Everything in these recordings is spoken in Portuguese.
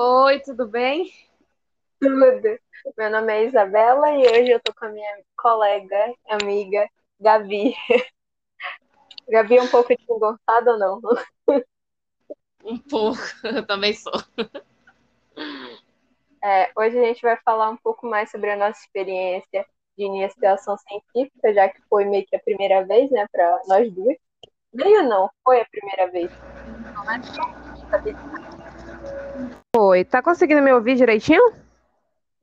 Oi, tudo bem? Tudo. Meu nome é Isabela e hoje eu tô com a minha colega, amiga, Gabi. Gabi é um pouco desengonçada ou não? Um pouco, eu também sou. É, hoje a gente vai falar um pouco mais sobre a nossa experiência de iniciação científica, já que foi meio que a primeira vez, né, para nós duas. Meio não, foi a primeira vez. Não é Oi, tá conseguindo me ouvir direitinho?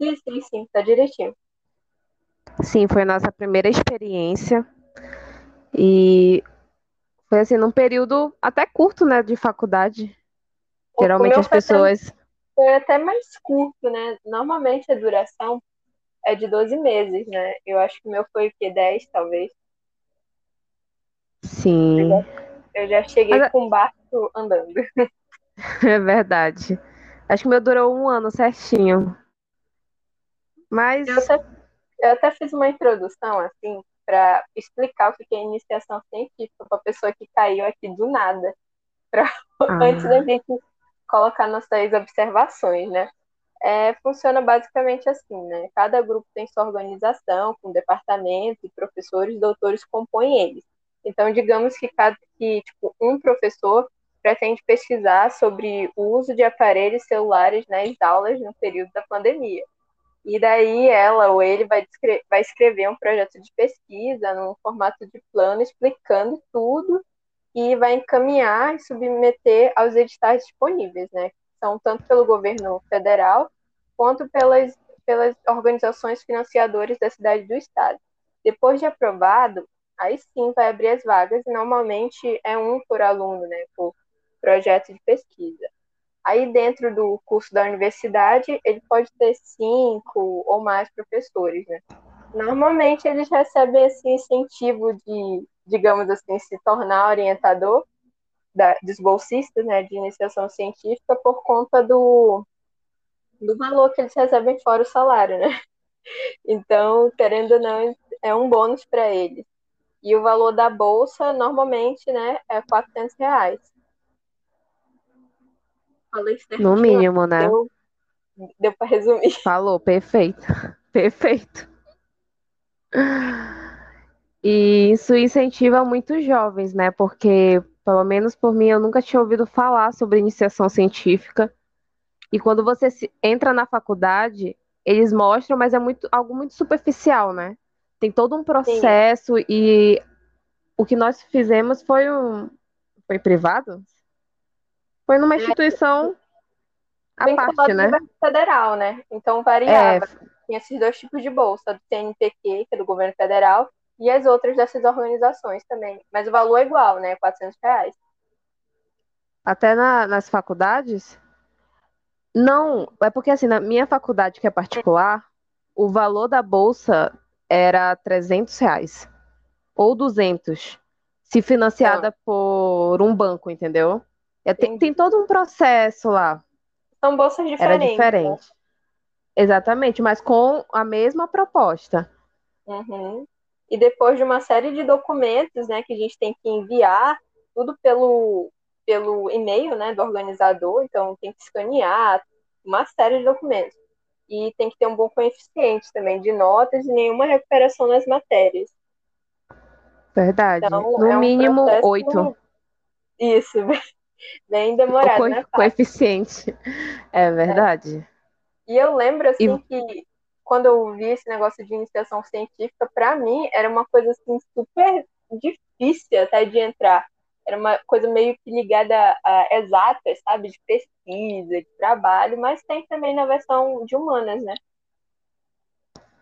Sim, sim, sim, tá direitinho. Sim, foi a nossa primeira experiência. E foi assim, num período até curto, né, de faculdade. O Geralmente as pessoas. foi até mais curto, né? Normalmente a duração é de 12 meses, né? Eu acho que o meu foi o quê? 10, talvez. Eu Sim, já, eu já cheguei mas com o barco andando. é verdade. Acho que o meu durou um ano certinho. Eu Mas, até, eu até fiz uma introdução, assim, para explicar o que é iniciação científica para a pessoa que caiu aqui do nada, pra, antes da ah, gente colocar nossas observações, né? É, funciona basicamente assim, né? Cada grupo tem sua organização, com departamento e professores, doutores compõem eles. Então, digamos que cada que tipo, um professor pretende pesquisar sobre o uso de aparelhos celulares nas aulas no período da pandemia. E daí ela ou ele vai, vai escrever um projeto de pesquisa no formato de plano, explicando tudo e vai encaminhar e submeter aos editais disponíveis, né? São tanto pelo governo federal quanto pelas, pelas organizações financiadoras da cidade do estado. Depois de aprovado, aí sim vai abrir as vagas e normalmente é um por aluno, né? Por projeto de pesquisa. Aí, dentro do curso da universidade, ele pode ter cinco ou mais professores, né? Normalmente, eles recebem esse incentivo de, digamos assim, se tornar orientador da, dos bolsistas, né, de iniciação científica por conta do, do valor que eles recebem fora o salário, né? Então, querendo ou não, é um bônus para eles. E o valor da bolsa, normalmente, né, é 400 reais. Falei no certinho, mínimo, né? deu, deu para resumir. Falou, perfeito. Perfeito. E isso incentiva muitos jovens, né? Porque, pelo menos por mim, eu nunca tinha ouvido falar sobre iniciação científica. E quando você se- entra na faculdade, eles mostram, mas é muito, algo muito superficial, né? Tem todo um Sim, processo e o que nós fizemos foi um, foi privado? Foi numa é instituição à parte, vinculado ao né? federal, né? Então É, variava. Tinha esses dois tipos de bolsa, do CNPq, que é do governo federal, e as outras dessas organizações também. Mas o valor é igual, né? 400 reais. até na- nas faculdades. Não, é porque assim, na minha faculdade, que é particular, o valor da bolsa era 300 reais. Ou 200, se financiada por um banco, entendeu? É, tem, tem todo um processo lá. São bolsas Era diferentes, né? diferente. Exatamente, mas com a mesma proposta. Uhum. E depois de uma série de documentos, né, que a gente tem que enviar, tudo pelo, pelo e-mail, né, do organizador, então tem que escanear uma série de documentos. E tem que ter um bom coeficiente também de notas e nenhuma recuperação nas matérias. Verdade. Então, No é um mínimo, oito. processo, isso, bem demorado, co- né, coeficiente. É É. verdade. E eu lembro, E assim, que quando eu vi esse negócio de iniciação científica, para mim era uma coisa, assim, super difícil até de entrar. Era uma coisa meio que ligada a exatas, sabe? De pesquisa, de trabalho, mas tem também na versão de humanas, né?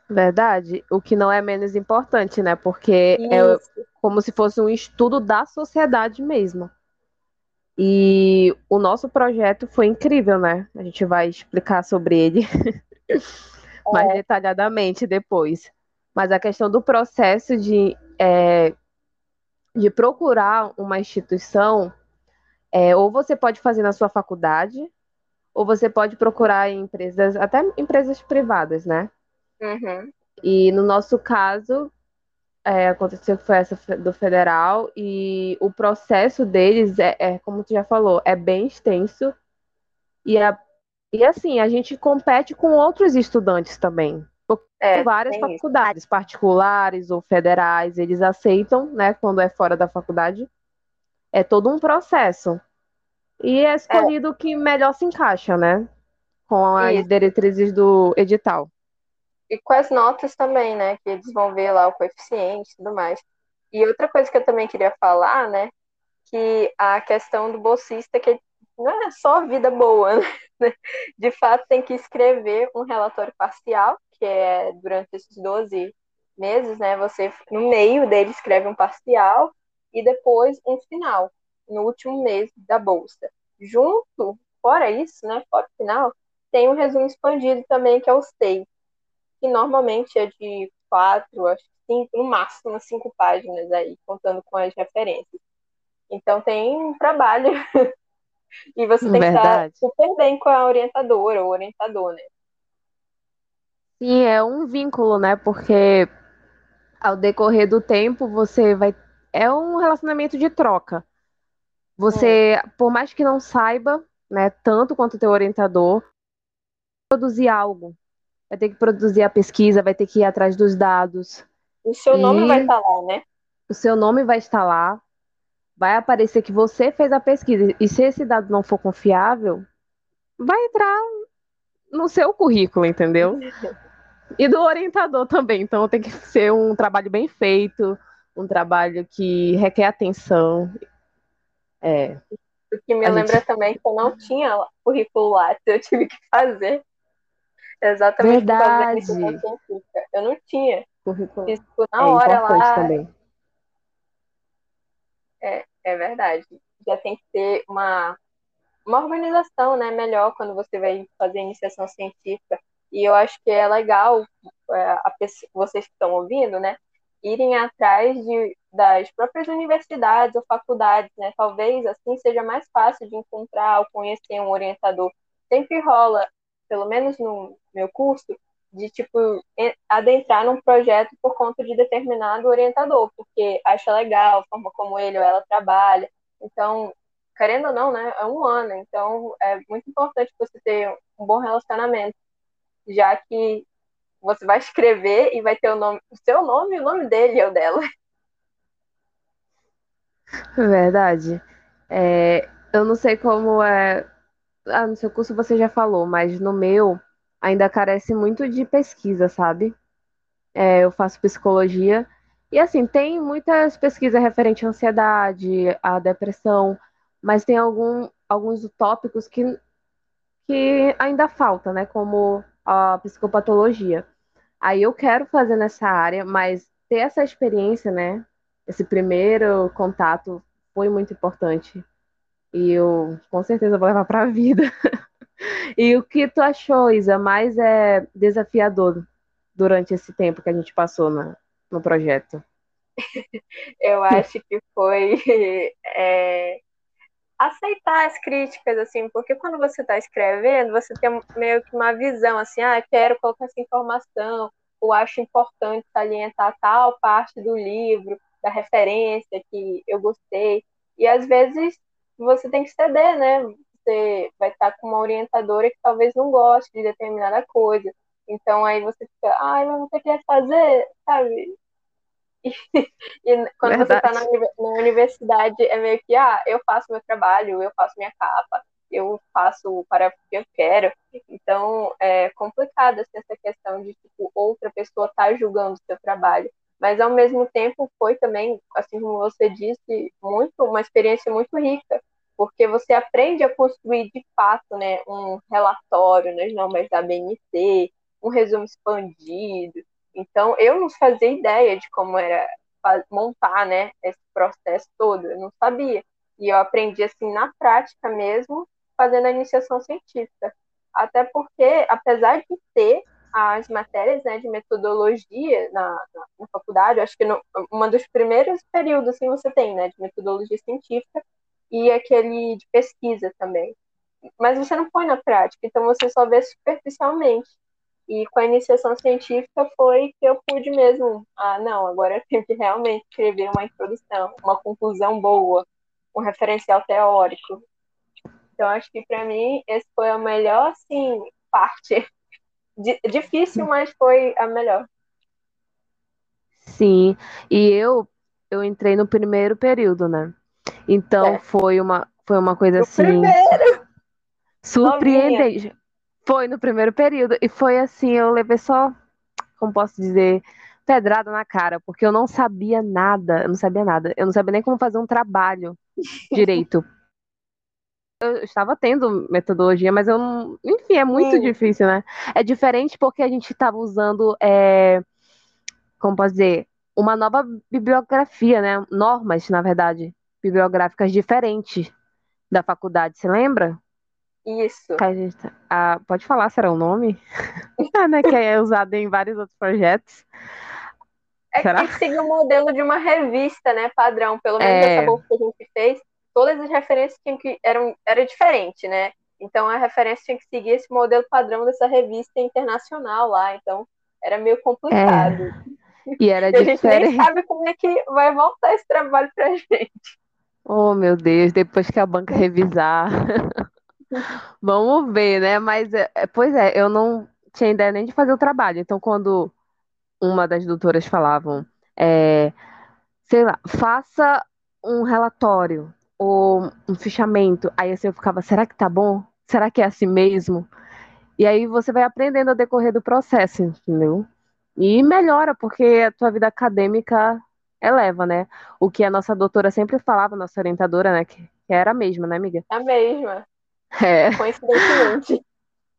verdade, o que não é menos importante, né? Porque é Isso. como se fosse um estudo da sociedade mesmo. E o nosso projeto foi incrível, né? A gente vai explicar sobre ele mais É, detalhadamente depois. Mas a questão do processo de, é, de procurar uma instituição, é, ou você pode fazer na sua faculdade, ou você pode procurar em empresas, até empresas privadas, né? uhum, E no nosso caso, é, aconteceu que foi essa do federal, e o processo deles é, é, como tu já falou, é bem extenso. E a E assim, a gente compete com outros estudantes também. É, várias faculdades, isso. particulares ou federais, eles aceitam, né, quando é fora da faculdade. É todo um processo. E é escolhido o que melhor se encaixa, né? Com as Isso. diretrizes do edital. E com as notas também, né? Que eles vão ver lá o coeficiente e tudo mais. E outra coisa que eu também queria falar, né? Que a questão do bolsista, que não é só vida boa, né? De fato, tem que escrever um relatório parcial, que é durante esses 12 meses, né? Você, no meio dele, escreve um parcial e depois um final no último mês da bolsa. Junto, fora isso, né, fora o final, tem um resumo expandido também, que é o STEI, que normalmente é de quatro, acho cinco, no máximo cinco páginas aí, contando com as referências. Então tem um trabalho e você tem Verdade. que estar super bem com a orientadora ou orientador, né? Sim, é um vínculo, né? Porque ao decorrer do tempo você vai. É um relacionamento de troca. Você, é. por mais que não saiba, né, tanto quanto o teu orientador, produzir algo. Vai ter que produzir a pesquisa, vai ter que ir atrás dos dados. O seu nome vai estar lá, né? O seu nome vai estar lá. Vai aparecer que você fez a pesquisa. E se esse dado não for confiável, vai entrar no seu currículo, entendeu? e do orientador também. Então tem que ser um trabalho bem feito, um trabalho que requer atenção. É. O que me a lembra gente... também que eu não tinha currículo lá, eu tive que fazer. Exatamente Verdade. Eu não tinha. Currículo. Isso na é hora lá. Também. É, é verdade. Já tem que ter uma, uma organização né, melhor quando você vai fazer iniciação científica. E eu acho que é legal é, a, vocês que estão ouvindo, né? irem atrás de, das próprias universidades ou faculdades, né? Talvez assim seja mais fácil de encontrar ou conhecer um orientador. Sempre rola, pelo menos no meu curso, de tipo adentrar num projeto por conta de determinado orientador, porque acha legal a forma como ele ou ela trabalha. Então, querendo ou não, né, é um ano, então é muito importante você ter um bom relacionamento, já que você vai escrever e vai ter o nome, o seu nome e o nome dele é o dela. Verdade. É, eu não sei como é. Ah, no seu curso você já falou, mas no meu ainda carece muito de pesquisa, sabe? É, eu faço psicologia e assim, tem muitas pesquisas referentes à ansiedade, à depressão, mas tem algum, alguns tópicos que, que ainda falta, né? Como a psicopatologia. Aí eu quero fazer nessa área, mas ter essa experiência, né? Esse primeiro contato foi muito importante. E eu com certeza vou levar para a vida. e o que tu achou, Isa, mais é desafiador durante esse tempo que a gente passou na, no projeto? eu acho que foi é, aceitar as críticas, assim, porque quando você está escrevendo, você tem meio que uma visão, assim, ah, quero colocar essa informação, ou acho importante salientar tal parte do livro, da referência que eu gostei. E às vezes você tem que ceder, né? Você vai estar com uma orientadora que talvez não goste de determinada coisa. Então aí você fica, ai, mas você quer fazer, sabe? E, e quando Verdade. você está na, na, universidade, é meio que, ah, eu faço meu trabalho, eu faço minha capa, eu faço para o que eu quero. Então, é complicado assim, essa questão de, tipo, outra pessoa estar tá julgando o seu trabalho. Mas, ao mesmo tempo, foi também, assim como você disse, muito uma experiência muito rica, porque você aprende a construir, de fato, né, um relatório nas normas da BNT, um resumo expandido, então, eu não fazia ideia de como era montar, né, esse processo todo, eu não sabia. E eu aprendi assim na prática mesmo, fazendo a iniciação científica. Até porque, apesar de ter as matérias né, de metodologia na, na, na faculdade, acho que no, uma dos primeiros períodos assim, você tem, né, de metodologia científica e aquele de pesquisa também. Mas você não põe na prática, então você só vê superficialmente. E com a iniciação científica foi que eu pude mesmo, ah, não, agora eu tenho que realmente escrever uma introdução, uma conclusão boa, um referencial teórico. Então, acho que para mim, esse foi a melhor, assim, parte. D difícil, mas foi a melhor. Sim, e eu eu entrei no primeiro período, né? Então é. foi uma foi uma coisa no assim primeiro. surpreendente. Novinha. Foi no primeiro período e foi assim, eu levei só, como posso dizer, pedrada na cara, porque eu não sabia nada, eu não sabia nada. Eu não sabia nem como fazer um trabalho direito. eu estava tendo metodologia, mas eu não. Enfim, é muito Sim. difícil, né? É diferente porque a gente estava usando. É, como posso dizer? Uma nova bibliografia, né? Normas, na verdade, bibliográficas diferentes da faculdade, você lembra? Isso. A gente, ah, pode falar, será o nome? ah, né, que é usado em vários outros projetos. É será? que seguir o modelo de uma revista, né, padrão. Pelo menos é... essa bolsa que a gente fez, todas as referências tinham que, eram era diferente, né? Então a referência tinha que seguir esse modelo padrão dessa revista internacional lá. Então era meio complicado. É. E era e diferente. A gente nem sabe como é que vai voltar esse trabalho pra gente. Oh, meu Deus, depois que a banca revisar. Vamos ver, né? Mas, é, é, pois é, eu não tinha ideia nem de fazer o trabalho. Então, quando uma das doutoras falavam, é, sei lá, faça um relatório ou um fichamento, aí assim eu ficava, será que tá bom? Será que é assim mesmo? E aí você vai aprendendo ao decorrer do processo, entendeu? E melhora, porque a tua vida acadêmica eleva, né? O que a nossa doutora sempre falava, nossa orientadora, né? Que, era a mesma, né, amiga? A mesma. É. Coincidentemente.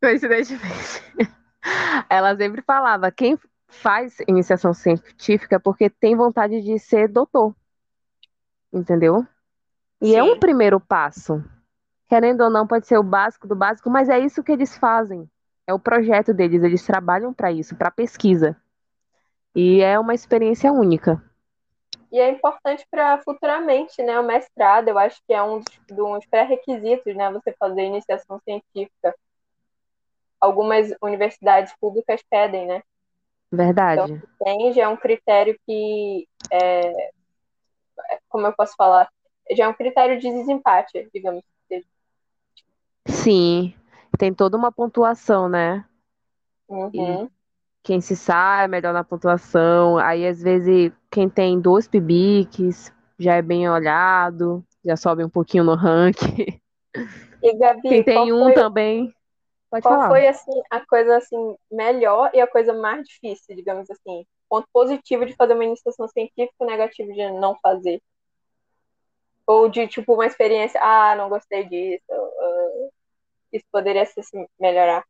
Coincidentemente. Ela sempre falava, quem faz iniciação científica é porque tem vontade de ser doutor. Entendeu? E Sim. é um primeiro passo. Querendo ou não, pode ser o básico do básico, mas é isso que eles fazem. É o projeto deles, eles trabalham para isso, para pesquisa. E é uma experiência única. E é importante para futuramente, né, o mestrado, eu acho que é um dos, dos pré-requisitos, né, você fazer iniciação científica. Algumas universidades públicas pedem, né? Verdade. Então, tem, já é um critério que, é, como eu posso falar, já é um critério de desempate, digamos. Sim, tem toda uma pontuação, né? Uhum. Quem se sai melhor na pontuação. Aí, às vezes, quem tem dois PIBICs já é bem olhado, já sobe um pouquinho no ranking. E, Gabi, quem tem um foi, também. Pode qual falar. foi assim a coisa assim melhor e a coisa mais difícil, digamos assim? Ponto positivo de fazer uma iniciação científica negativo de não fazer. Ou de, tipo, uma experiência, ah, não gostei disso, uh, isso poderia se melhorar.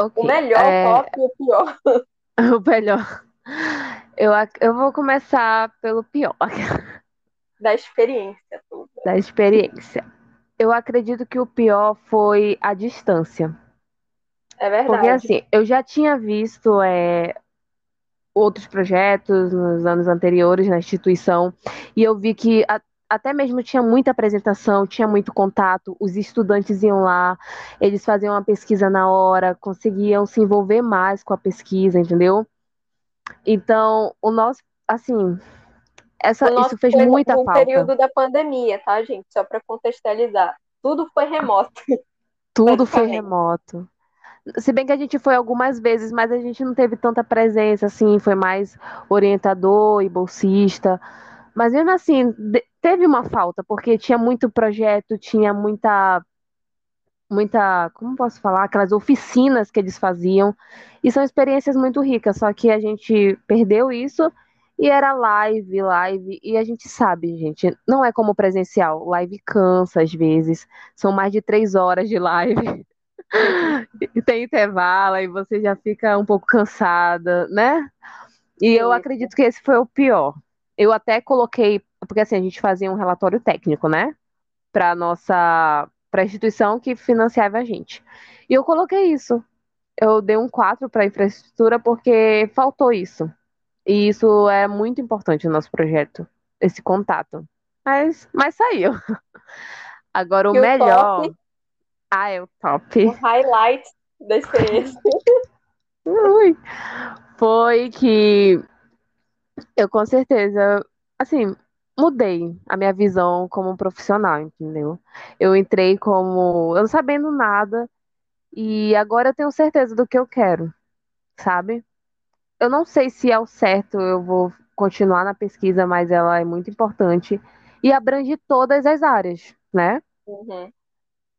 Okay. O melhor, é... o top e o pior. o melhor. Eu, eu vou começar pelo pior. Da experiência toda. Da experiência. Eu acredito que o pior foi a distância. É verdade. Porque assim, eu já tinha visto é, outros projetos nos anos anteriores na instituição e eu vi que a, até mesmo tinha muita apresentação, tinha muito contato, os estudantes iam lá, eles faziam uma pesquisa na hora, conseguiam se envolver mais com a pesquisa, entendeu? Então, o nosso, assim, essa, isso fez muita no falta. No período da pandemia, tá, gente? Só para contextualizar. Tudo foi remoto. Tudo foi remoto. Se bem que a gente foi algumas vezes, mas a gente não teve tanta presença, assim, foi mais orientador e bolsista. Mas mesmo assim, teve uma falta, porque tinha muito projeto, tinha muita. Muita. Como posso falar? Aquelas oficinas que eles faziam. E são experiências muito ricas, só que a gente perdeu isso e era live, live. E a gente sabe, gente, não é como presencial. Live cansa às vezes. São mais de três horas de live. e tem intervalo e você já fica um pouco cansada, né? E eu acredito que esse foi o pior. Eu até coloquei, porque assim, a gente fazia um relatório técnico, né? Para nossa para a instituição que financiava a gente. E eu coloquei isso. Eu dei um 4 para infraestrutura porque faltou isso. E isso é muito importante no nosso projeto, esse contato. Mas, mas saiu. Agora o e melhor. O ah, é o top. O highlight da experiência. Foi que eu com certeza, assim, mudei a minha visão como profissional, entendeu? Eu entrei como eu não sabendo nada e agora eu tenho certeza do que eu quero, sabe? Eu não sei se é o certo, eu vou continuar na pesquisa, mas ela é muito importante e abrange todas as áreas, né? Uhum.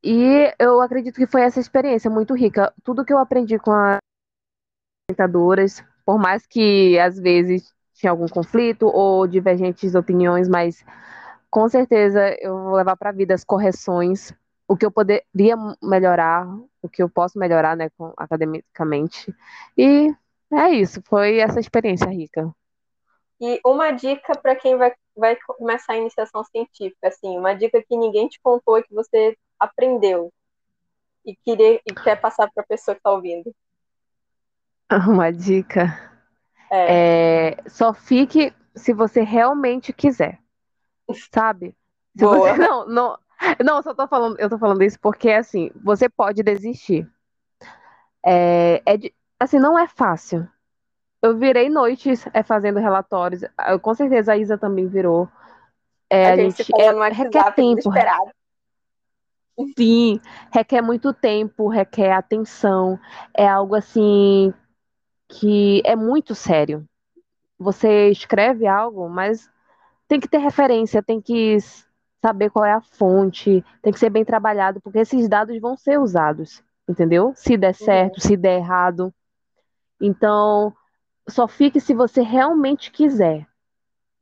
E eu acredito que foi essa experiência muito rica. Tudo que eu aprendi com as orientadoras, por mais que às vezes tinha algum conflito ou divergentes opiniões, mas com certeza eu vou levar para a vida as correções, o que eu poderia melhorar, o que eu posso melhorar, né, com, academicamente. E é isso, foi essa experiência rica. E uma dica para quem vai, vai começar a iniciação científica, assim, uma dica que ninguém te contou e que você aprendeu e, querer, e quer passar para a pessoa que está ouvindo. Uma dica. É. É, só fique se você realmente quiser, sabe? Se Boa. você não, não, não, só tô falando, eu tô falando isso porque assim, você pode desistir. É, é assim, não é fácil. Eu virei noites é, fazendo relatórios. Eu, com certeza a Isa também virou. É, a a gente gente é, requer tempo, sim, requer muito tempo, requer atenção. É algo assim que é muito sério. Você escreve algo, mas tem que ter referência, tem que saber qual é a fonte, tem que ser bem trabalhado, porque esses dados vão ser usados, entendeu? Se der certo, Uhum. se der errado. Então, só fique se você realmente quiser,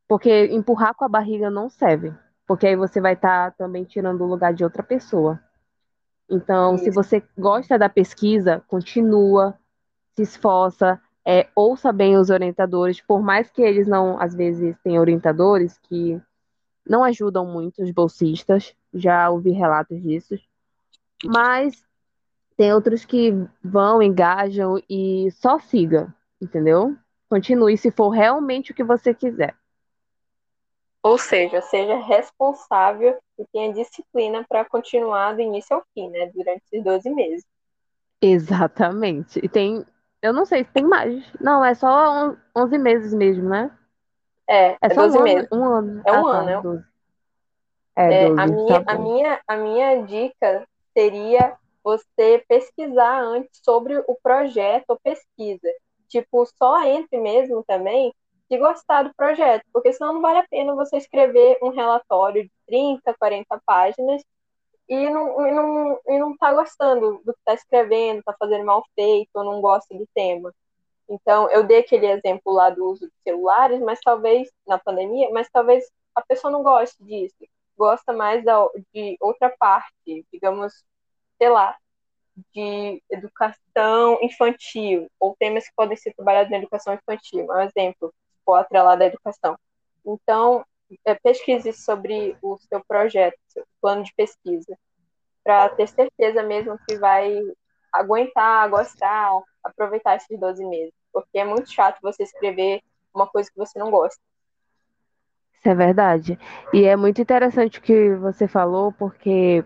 porque empurrar com a barriga não serve, porque aí você vai estar também tirando o lugar de outra pessoa. Então, se Isso. você gosta da pesquisa, continua, se esforça, é, ouça bem os orientadores, por mais que eles não, às vezes, tenham orientadores que não ajudam muito os bolsistas, já ouvi relatos disso, mas tem outros que vão, engajam e só siga, entendeu? Continue se for realmente o que você quiser. Ou seja, seja responsável e tenha disciplina para continuar do início ao fim, né? Durante esses 12 meses. Exatamente. E tem, eu não sei se tem mais. Não, é só on- 11 meses mesmo, né? É, É é só 12 um ano, meses. um ano. É um Ah, tá, ano, é 12. É, É, a 12, minha, tá a minha, a minha dica seria você pesquisar antes sobre o projeto ou pesquisa. Tipo, só entre mesmo também se gostar do projeto, porque senão não vale a pena você escrever um relatório de 30, 40 páginas e não, e não, e não tá gostando do que está escrevendo, tá fazendo mal feito, ou não gosta do tema. Então, eu dei aquele exemplo lá do uso de celulares, mas talvez, na pandemia, mas talvez a pessoa não goste disso. Gosta mais da, de outra parte, digamos, sei lá, de educação infantil, ou temas que podem ser trabalhados na educação infantil. Um exemplo, for atrelado à educação. Então, pesquise sobre o seu projeto, seu plano de pesquisa, para ter certeza mesmo que vai aguentar, gostar, aproveitar esses 12 meses. Porque é muito chato você escrever uma coisa que você não gosta. Isso é verdade. E é muito interessante o que você falou, porque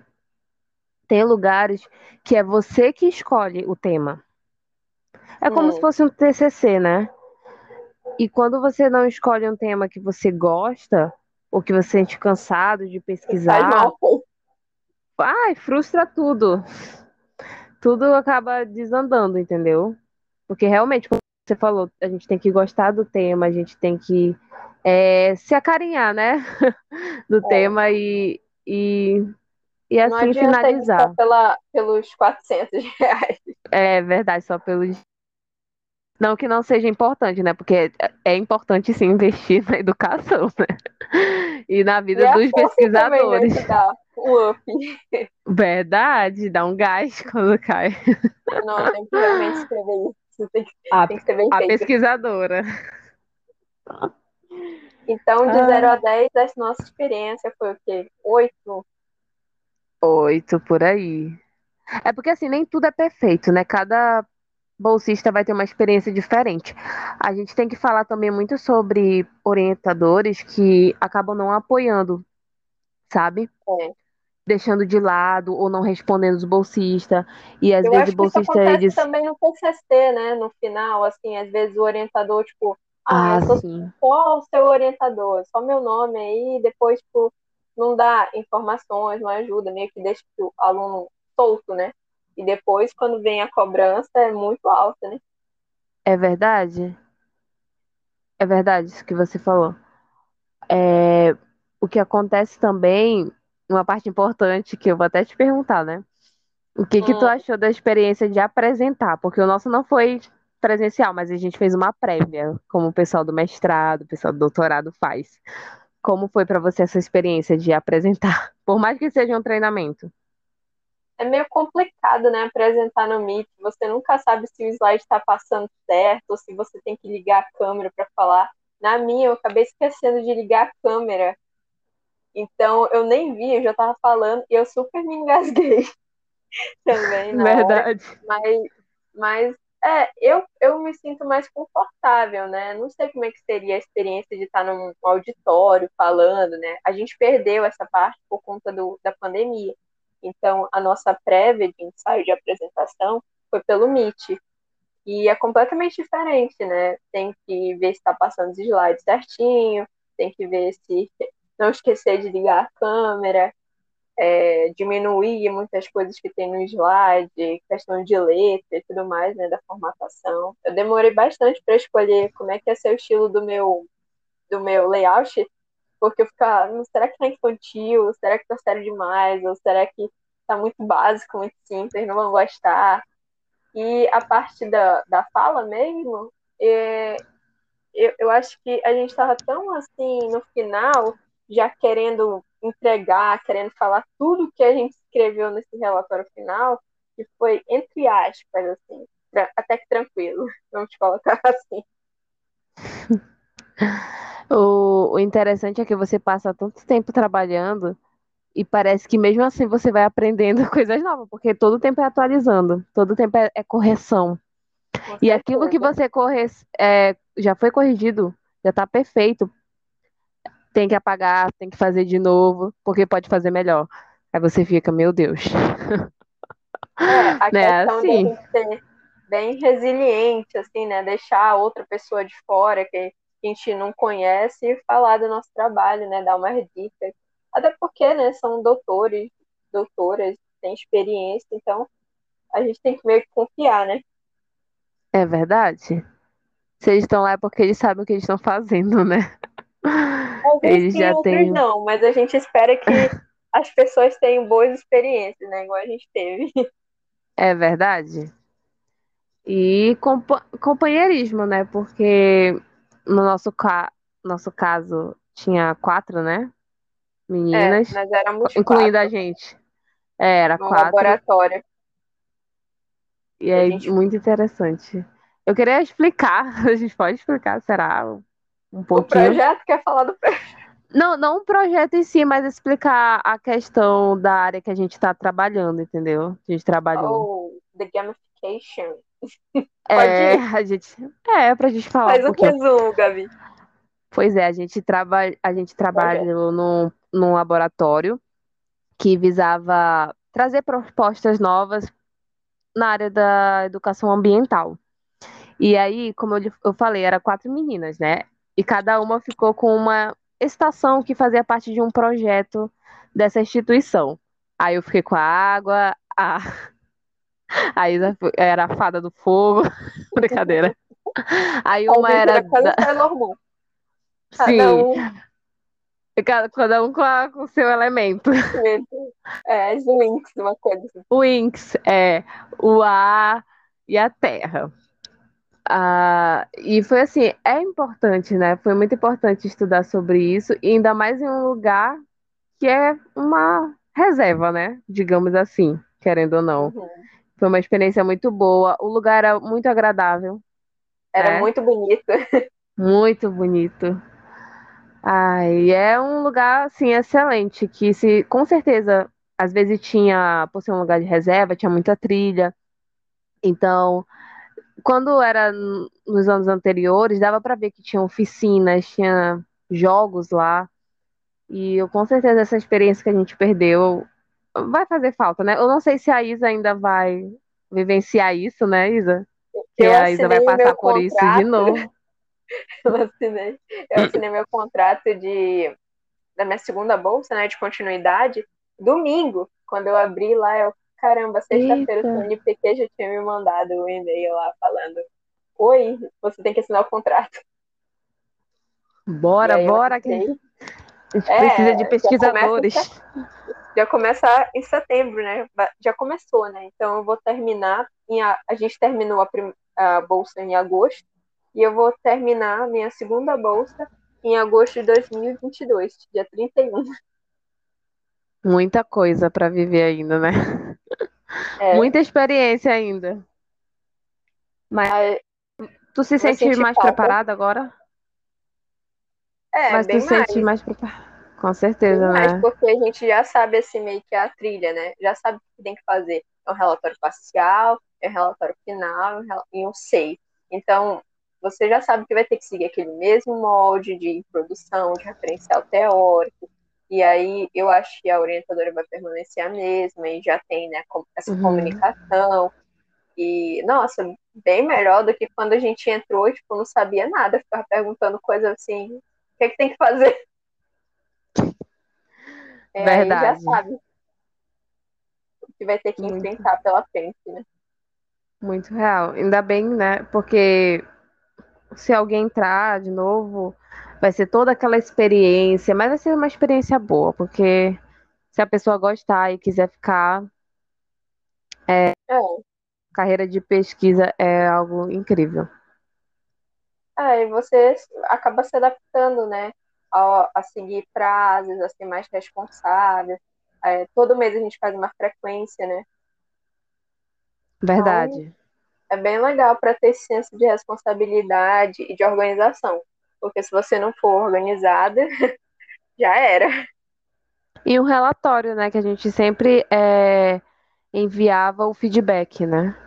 tem lugares que é você que escolhe o tema. É como se Hum, fosse um TCC, né? E quando você não escolhe um tema que você gosta, ou que você sente cansado de pesquisar, ai, frustra tudo. Tudo acaba desandando, entendeu? Porque realmente, como você falou, a gente tem que gostar do tema, a gente tem que é, se acarinhar, né? Do É. tema e, e, e assim ir só finalizar. pela, pelos 400 reais. É verdade, só pelos. Não que não seja importante, né? Porque é é importante sim investir na educação, né? E na E vida a dos força também, né, pesquisadores. dá o up. Verdade, dá um gás quando cai. Não, tem que realmente escrever isso. Tem que, A, tem que ser bem a feito. pesquisadora. Então, de Ah. 0 a 10, a nossa experiência foi o quê? 8? Oito por aí. É porque assim, nem tudo é perfeito, né? Cada bolsista vai ter uma experiência diferente. A gente tem que falar também muito sobre orientadores que acabam não apoiando, sabe? É. Deixando de lado ou não respondendo os bolsistas. E às Eu vezes o isso bolsista acontece eles também no TCC, né? No final, assim, às vezes o orientador, tipo, Ah, ah eu sou só o seu orientador, só meu nome aí, depois, tipo, não dá informações, não ajuda, meio que deixa o aluno solto, né? E depois, quando vem a cobrança, é muito alta, né? É verdade? É verdade isso que você falou. É, o que acontece também, uma parte importante que eu vou até te perguntar, né? O que que tu hum. achou da experiência de apresentar? Porque o nosso não foi presencial, mas a gente fez uma prévia, como o pessoal do mestrado, o pessoal do doutorado faz. Como foi para você essa experiência de apresentar? Por mais que seja um treinamento. É meio complicado, né, apresentar no Meet. Você nunca sabe se o slide está passando certo ou se você tem que ligar a câmera para falar. Na minha, eu acabei esquecendo de ligar a câmera. Então, eu nem vi, eu já estava falando e eu super me engasguei também na Verdade. Hora. Mas, mas é, eu, eu me sinto mais confortável, né? Não sei como é que seria a experiência de estar num auditório falando, né? A gente perdeu essa parte por conta do, da pandemia. Então, a nossa prévia de ensaio de apresentação foi pelo Meet. E é completamente diferente, né? Tem que ver se está passando os slides certinho, tem que ver se não esquecer de ligar a câmera, é, diminuir muitas coisas que tem no slide, questão de letra e tudo mais, né, da formatação. Eu demorei bastante para escolher como é que ia ser o estilo do meu do meu layout, porque eu ficava, hum, será que tá infantil? Será que tá sério demais? Ou será que tá muito básico, muito simples, não vão gostar? E a parte da, da fala mesmo, é, eu, eu acho que a gente estava tão assim no final, já querendo entregar, querendo falar tudo que a gente escreveu nesse relatório final, que foi, entre aspas, assim, até que tranquilo, vamos colocar assim. o, o interessante é que você passa tanto tempo trabalhando e parece que mesmo assim você vai aprendendo coisas novas, porque todo tempo é atualizando, todo tempo é, é correção. e aquilo que você corre, é, já foi corrigido, já está perfeito, tem que apagar, tem que fazer de novo, porque pode fazer melhor. Aí você fica, meu Deus. É, a né? questão assim. de ser bem resiliente, assim, né? Deixar outra pessoa de fora que a gente não conhece e falar do nosso trabalho, né? Dar umas dicas. Até porque, né, são doutores, doutoras, têm experiência, então a gente tem que meio que confiar, né? É verdade. Se eles estão lá é porque eles sabem o que eles estão fazendo, né? Alguns eles sim, já outros têm... não, mas a gente espera que as pessoas tenham boas experiências, né? Igual a gente teve. É verdade. E comp companheirismo, né? Porque no nosso, ca nosso caso tinha quatro, né? Meninas. É, éramos incluindo quatro. a gente. É, era no quatro. laboratório. E é gente... muito interessante. Eu queria explicar, a gente pode explicar, será? Um pouquinho. O projeto quer falar do projeto. Não, não o projeto em si, mas explicar a questão da área que a gente está trabalhando, entendeu? A gente trabalhou. Oh, the gamification. É, a gente. É, pra gente falar. Faz um o resumo, Gabi. Pois é, a gente, traba... a gente trabalhou num, num laboratório que visava trazer propostas novas na área da educação ambiental. E aí, como eu, eu falei, era quatro meninas, né? E cada uma ficou com uma estação que fazia parte de um projeto dessa instituição. Aí eu fiquei com a água, a, a Isa era a fada do fogo. Brincadeira. Aí uma era. Da... Cada Sim. Um... Cada um com, a, com o seu elemento. É, os Winx, uma coisa. O Winx, é. O ar e a terra. Ah, e foi assim, é importante, né? Foi muito importante estudar sobre isso, e ainda mais em um lugar que é uma reserva, né? Digamos assim, querendo ou não. Uhum. Foi uma experiência muito boa. O lugar era muito agradável. Era né? muito bonito. Muito bonito. Ai, é um lugar assim excelente que se com certeza às vezes tinha, por ser um lugar de reserva, tinha muita trilha. Então, quando era nos anos anteriores, dava para ver que tinha oficinas, tinha jogos lá. E eu com certeza essa experiência que a gente perdeu vai fazer falta, né? Eu não sei se a Isa ainda vai vivenciar isso, né, Isa? Que a Isa vai passar por isso de novo. Eu assinei, eu assinei meu contrato de da minha segunda bolsa, né, de continuidade, domingo, quando eu abri lá, eu, caramba, sexta-feira o NPq já tinha me mandado um e-mail lá falando, oi, você tem que assinar o contrato. Bora, bora, que a gente é, precisa de pesquisadores. Já começa, em setembro, né? Já começou, né? Então eu vou terminar. Em, a, gente terminou a, prim, a bolsa em agosto e eu vou terminar a minha segunda bolsa em agosto de 2022, dia 31. Muita coisa para viver ainda, né? É. Muita experiência ainda. Mas tu se sente mais falta. preparada agora? É, Mas bem tu mais. sente mais preparada. Com certeza, bem né? Mais porque a gente já sabe assim meio que a trilha, né? Já sabe o que tem que fazer. É um relatório parcial, é um relatório final e um SEI. Então, você já sabe que vai ter que seguir aquele mesmo molde de produção, de referencial teórico, e aí eu acho que a orientadora vai permanecer a mesma, e já tem né, essa uhum. comunicação, e, nossa, bem melhor do que quando a gente entrou e tipo, não sabia nada, ficava perguntando coisas assim, o que, é que tem que fazer? É, Verdade. já sabe o que vai ter que Muito. enfrentar pela frente, né? Muito real. Ainda bem, né? Porque se alguém entrar de novo, vai ser toda aquela experiência, mas vai ser uma experiência boa, porque se a pessoa gostar e quiser ficar, é, é. carreira de pesquisa é algo incrível. É, e você acaba se adaptando, né, a, a seguir prazos, a ser mais responsável. É, todo mês a gente faz uma frequência, né? Verdade. Então, é bem legal para ter senso de responsabilidade e de organização. Porque se você não for organizada, já era. E o relatório, né? Que a gente sempre é, enviava o feedback, né?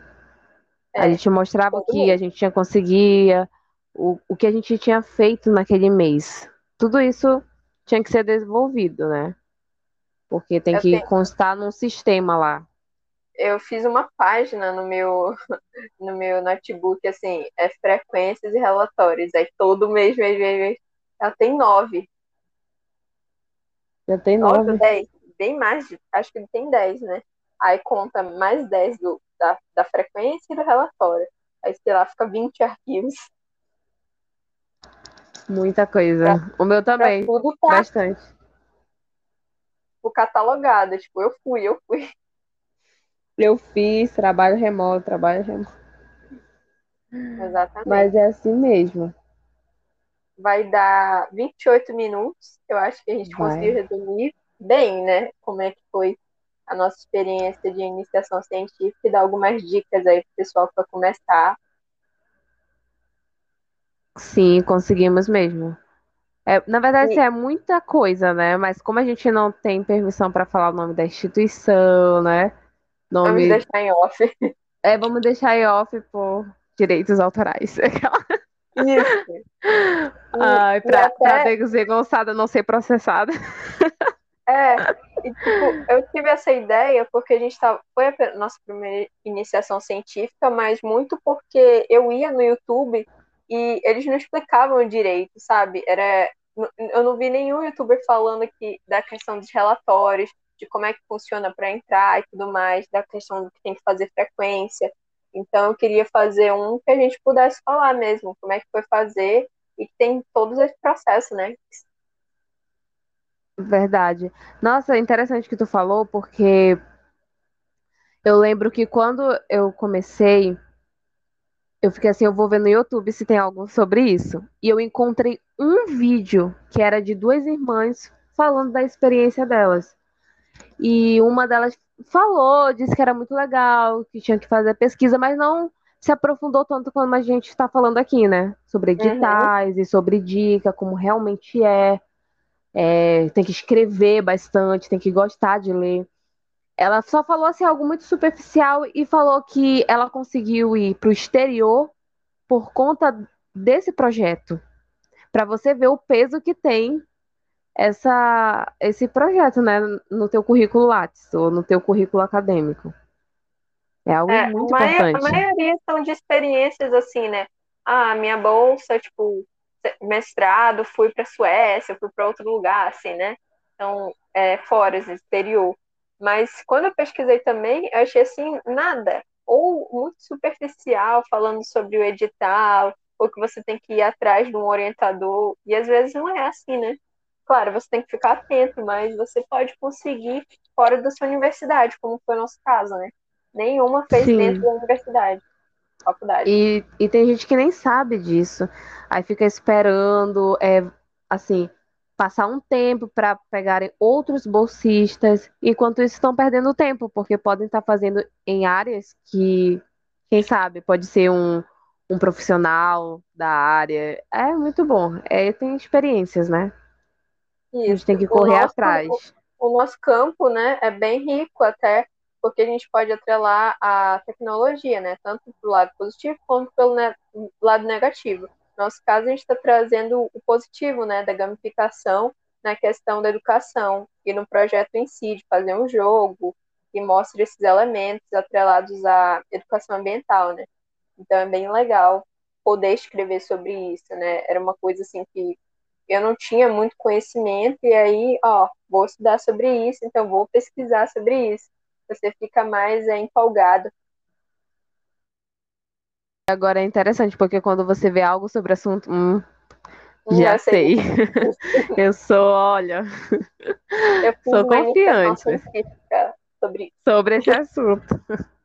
É, a gente mostrava o que a gente tinha conseguia, o, o que a gente tinha feito naquele mês. Tudo isso tinha que ser desenvolvido, né? Porque tem Eu que tenho... constar num sistema lá eu fiz uma página no meu, no meu notebook, assim, é frequências e relatórios. Aí todo mês, mês, mês, mês ela tem nove. Já tem nove? Dez. Bem mais, acho que ele tem dez, né? Aí conta mais dez do, da, da frequência e do relatório. Aí, sei lá, fica 20 arquivos. Muita coisa. Pra, o meu também. Tudo tá, bastante. Tipo, catalogado. Tipo, eu fui, eu fui. Eu fiz trabalho remoto, trabalho remoto. Exatamente. Mas é assim mesmo. Vai dar 28 minutos. Eu acho que a gente Vai. conseguiu resumir bem, né? Como é que foi a nossa experiência de iniciação científica e dar algumas dicas aí pro pessoal para começar. Sim, conseguimos mesmo. É, na verdade, e... é muita coisa, né? Mas como a gente não tem permissão para falar o nome da instituição, né? Nome... Vamos deixar em off. É, vamos deixar em off por direitos autorais. Isso. Ai, pra, até... pra desengonçada não ser processada. É, e, tipo, eu tive essa ideia porque a gente tava. Foi a nossa primeira iniciação científica, mas muito porque eu ia no YouTube e eles não explicavam direito, sabe? Era, eu não vi nenhum youtuber falando aqui da questão dos relatórios, de como é que funciona para entrar e tudo mais, da questão do que tem que fazer frequência. Então, eu queria fazer um que a gente pudesse falar mesmo, como é que foi fazer e tem todos esse processo, né? Verdade. Nossa, é interessante que tu falou, porque eu lembro que quando eu comecei, eu fiquei assim, eu vou ver no YouTube se tem algo sobre isso. E eu encontrei um vídeo que era de duas irmãs falando da experiência delas. E uma delas falou, disse que era muito legal, que tinha que fazer pesquisa, mas não se aprofundou tanto como a gente está falando aqui, né? Sobre uhum. editais uhum. e sobre dica, como realmente é. é. Tem que escrever bastante, tem que gostar de ler. Ela só falou assim algo muito superficial e falou que ela conseguiu ir para o exterior por conta desse projeto. Para você ver o peso que tem essa, esse projeto, né, no teu currículo Lattes ou no teu currículo acadêmico. É algo é, muito a importante. A maioria são de experiências assim, né? ah, minha bolsa, tipo, mestrado, fui para Suécia, fui para outro lugar, assim, né? Então, é, fora, exterior. Mas quando eu pesquisei também, eu achei assim, nada. Ou muito superficial, falando sobre o edital, ou que você tem que ir atrás de um orientador. E às vezes não é assim, né? Claro, você tem que ficar atento, mas você pode conseguir fora da sua universidade, como foi o nosso caso, né? Nenhuma fez Sim. dentro da universidade, faculdade. E, e tem gente que nem sabe disso. Aí fica esperando, é, assim, passar um tempo para pegarem outros bolsistas, enquanto isso estão perdendo tempo, porque podem estar fazendo em áreas que, quem sabe, pode ser um, um profissional da área. É muito bom. É, tem experiências, né? Isso. A gente tem que correr o nosso, atrás. O, o nosso campo, né, é bem rico até, porque a gente pode atrelar a tecnologia, né, tanto para o lado positivo quanto pelo ne lado negativo. No nosso caso, a gente está trazendo o positivo, né, da gamificação na questão da educação e no projeto em si, de fazer um jogo que mostre esses elementos atrelados à educação ambiental, né. Então é bem legal poder escrever sobre isso, né. Era uma coisa assim que eu não tinha muito conhecimento e aí, ó, vou estudar sobre isso, então vou pesquisar sobre isso. Você fica mais é, empolgado Agora é interessante, porque quando você vê algo sobre o assunto, hum, já, já sei. sei. eu sou, olha, eu sou confiante sobre... sobre esse assunto.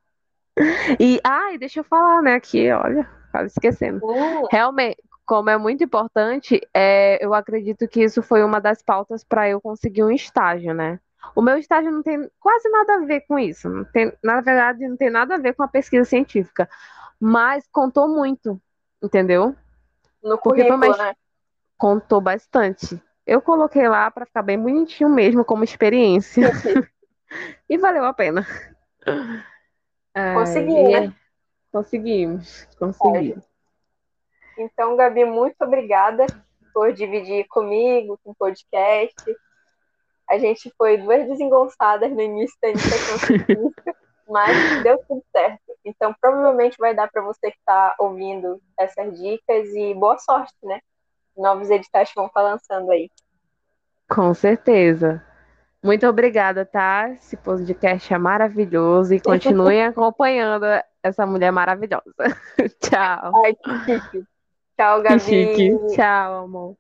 E, ai, deixa eu falar, né, aqui, olha, quase esquecendo. Uh. Realmente, como é muito importante, é, eu acredito que isso foi uma das pautas para eu conseguir um estágio, né? O meu estágio não tem quase nada a ver com isso. Não tem, na verdade, não tem nada a ver com a pesquisa científica mas contou muito, entendeu? No currículo, mais... né? Contou bastante. Eu coloquei lá para ficar bem bonitinho mesmo, como experiência. e valeu a pena. Conseguimos, é... né? Conseguimos, conseguimos. Então, Gabi, muito obrigada por dividir comigo, com o podcast. A gente foi duas desengonçadas no início da científica, mas deu tudo certo. Então, provavelmente vai dar para você que está ouvindo essas dicas e boa sorte, né? Novos editais vão estar lançando aí. Com certeza. Muito obrigada, tá? Esse podcast é maravilhoso e continuem acompanhando essa mulher maravilhosa. Tchau. Ai, que chique. Tchau, Gabi. Que chique. Tchau, amor.